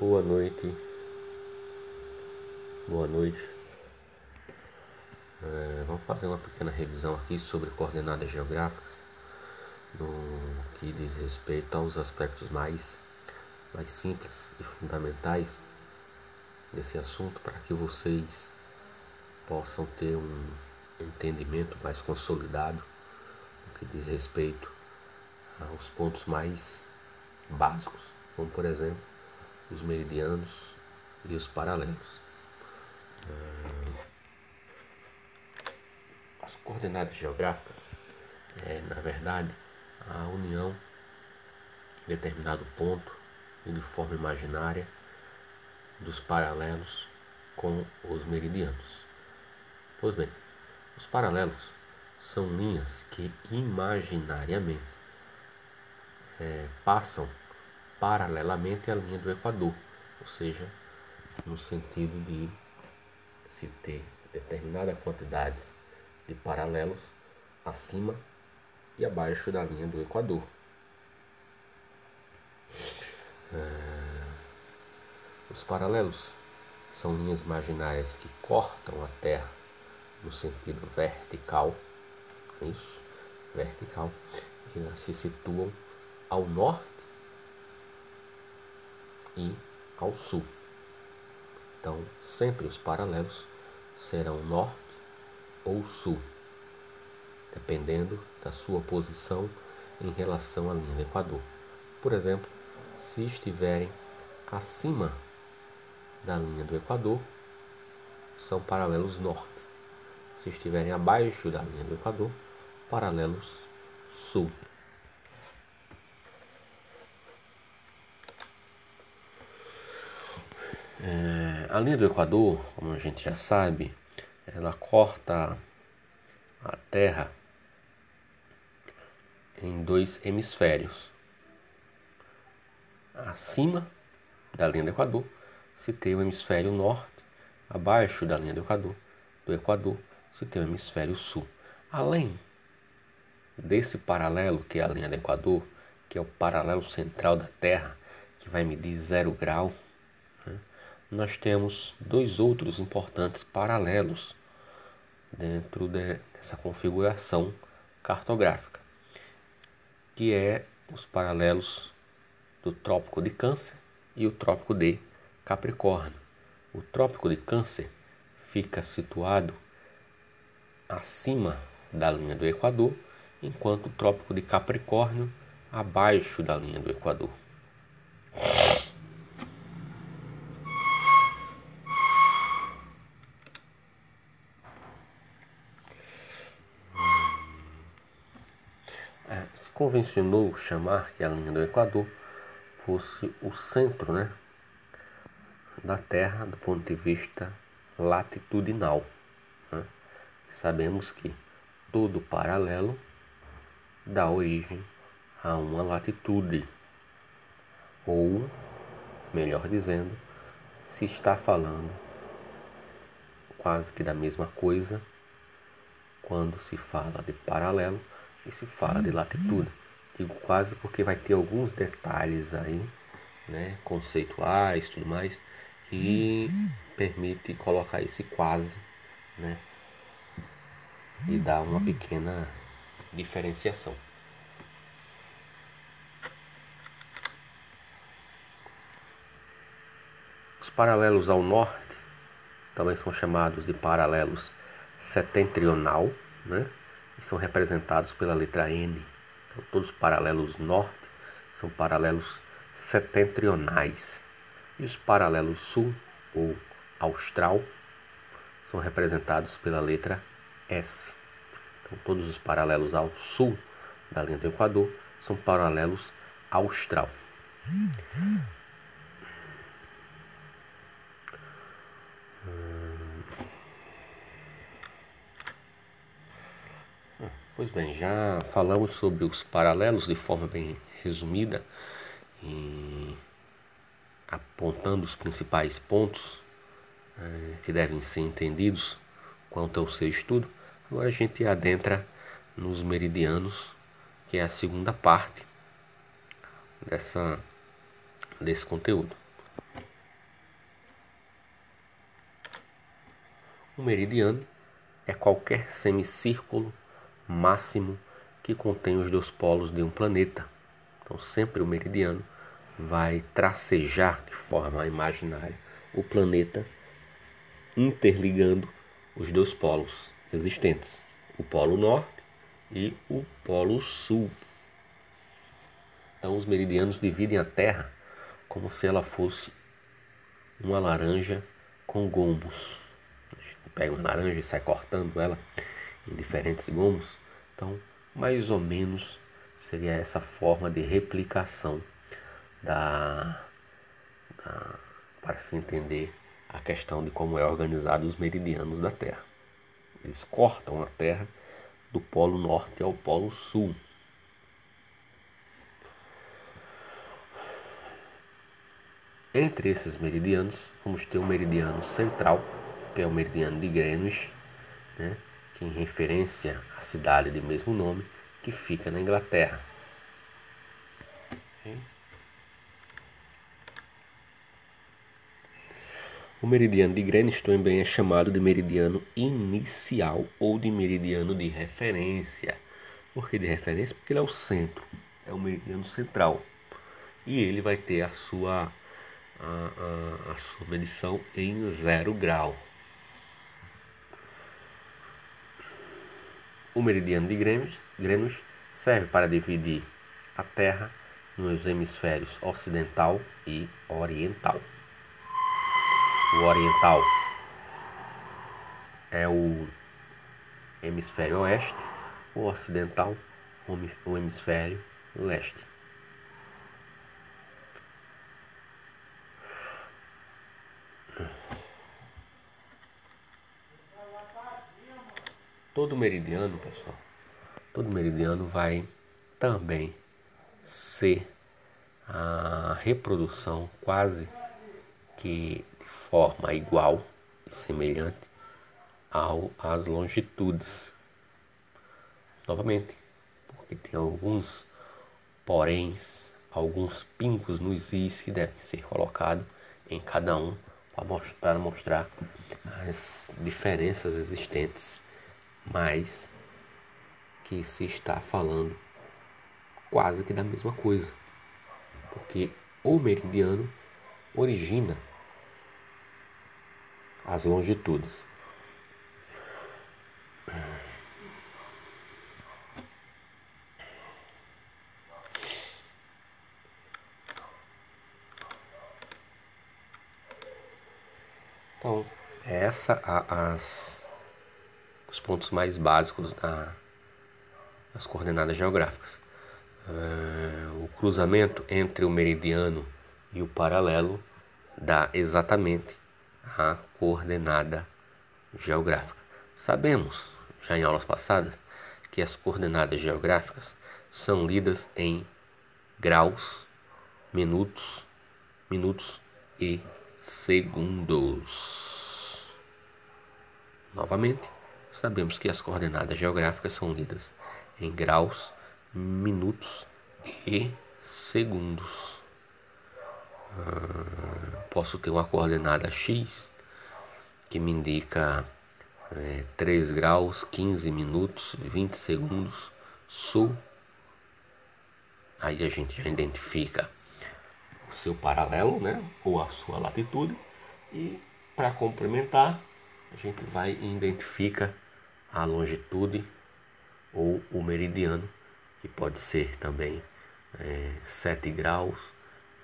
Boa noite. Boa noite. É, vamos fazer uma pequena revisão aqui sobre coordenadas geográficas no que diz respeito aos aspectos mais, mais simples e fundamentais desse assunto para que vocês possam ter um entendimento mais consolidado no que diz respeito aos pontos mais básicos, como por exemplo os meridianos e os paralelos. Ah, as coordenadas geográficas é, na verdade, a união de determinado ponto de forma imaginária dos paralelos com os meridianos. Pois bem, os paralelos são linhas que imaginariamente é, passam paralelamente à linha do Equador, ou seja, no sentido de se ter determinadas quantidades de paralelos acima e abaixo da linha do Equador. É, os paralelos são linhas imaginárias que cortam a Terra no sentido vertical, isso, vertical, e se situam ao norte e ao sul. Então, sempre os paralelos serão norte ou sul, dependendo da sua posição em relação à linha do Equador. Por exemplo, se estiverem acima da linha do Equador, são paralelos norte. Se estiverem abaixo da linha do Equador, paralelos sul. É, a linha do Equador, como a gente já sabe, ela corta a Terra em dois hemisférios. Acima da linha do Equador se tem o hemisfério norte, abaixo da linha do Equador, do Equador se tem o hemisfério sul. Além desse paralelo que é a linha do Equador, que é o paralelo central da Terra, que vai medir zero grau? Nós temos dois outros importantes paralelos dentro de, dessa configuração cartográfica, que é os paralelos do Trópico de Câncer e o Trópico de Capricórnio. O Trópico de Câncer fica situado acima da linha do Equador, enquanto o Trópico de Capricórnio abaixo da linha do Equador. Convencionou chamar que a linha do Equador fosse o centro né, da Terra do ponto de vista latitudinal. Né? Sabemos que todo paralelo dá origem a uma latitude, ou, melhor dizendo, se está falando quase que da mesma coisa quando se fala de paralelo e se fala de latitude. Digo quase porque vai ter alguns detalhes aí, né, conceituais, tudo mais, que permite colocar esse quase, né, e dar uma pequena diferenciação. Os paralelos ao norte também são chamados de paralelos setentrional, né? São representados pela letra N. Então, todos os paralelos norte são paralelos setentrionais. E os paralelos sul ou austral são representados pela letra S. Então, todos os paralelos ao sul da linha do Equador são paralelos austral. Pois bem, já falamos sobre os paralelos de forma bem resumida, apontando os principais pontos é, que devem ser entendidos quanto ao seu estudo. Agora a gente adentra nos meridianos, que é a segunda parte dessa, desse conteúdo. O meridiano é qualquer semicírculo máximo que contém os dois polos de um planeta. Então, sempre o meridiano vai tracejar de forma imaginária o planeta, interligando os dois polos existentes, o polo norte e o polo sul. Então, os meridianos dividem a Terra como se ela fosse uma laranja com gomos. A gente pega uma laranja e sai cortando ela em diferentes gomos. Então, mais ou menos seria essa forma de replicação da, da para se entender a questão de como é organizado os meridianos da Terra. Eles cortam a Terra do polo norte ao polo sul. Entre esses meridianos, vamos ter o meridiano central, que é o meridiano de Greenwich, né, que em referência à cidade de mesmo nome, que fica na Inglaterra. O meridiano de Greenwich também é chamado de meridiano inicial ou de meridiano de referência. Por que de referência? Porque ele é o centro, é o meridiano central. E ele vai ter a sua a, a, a sua medição em zero grau. O meridiano de Greenwich serve para dividir a Terra nos hemisférios ocidental e oriental. O oriental é o hemisfério oeste, o ocidental, o hemisfério leste. Todo meridiano, pessoal, todo meridiano vai também ser a reprodução quase que de forma igual e semelhante ao, às longitudes. Novamente, porque tem alguns poréns, alguns pingos nos is que devem ser colocados em cada um para mostrar, mostrar as diferenças existentes mas que se está falando quase que da mesma coisa. Porque o meridiano origina as longitudes. Então, essa a, as pontos mais básicos da, das coordenadas geográficas. Uh, o cruzamento entre o meridiano e o paralelo dá exatamente a coordenada geográfica. Sabemos, já em aulas passadas, que as coordenadas geográficas são lidas em graus, minutos, minutos e segundos. Novamente, sabemos que as coordenadas geográficas são lidas em graus, minutos e segundos. Ah, posso ter uma coordenada x que me indica é, 3 graus, 15 minutos, 20 segundos sul. Aí a gente já identifica o seu paralelo, né, ou a sua latitude, e para complementar, a gente vai e identifica a longitude ou o meridiano, que pode ser também é, 7 graus,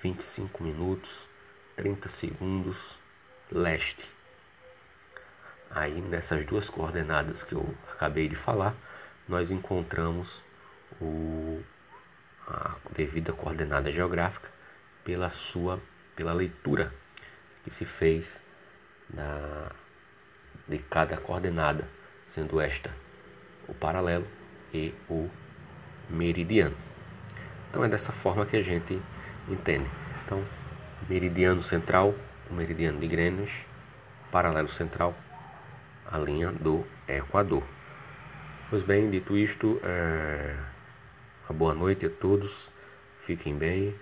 25 minutos, 30 segundos leste. Aí nessas duas coordenadas que eu acabei de falar, nós encontramos o, a devida coordenada geográfica pela sua pela leitura que se fez de cada coordenada sendo esta o paralelo e o meridiano. Então é dessa forma que a gente entende. Então, meridiano central, o meridiano de Greenwich, paralelo central, a linha do Equador. Pois bem, dito isto, é... uma boa noite a todos, fiquem bem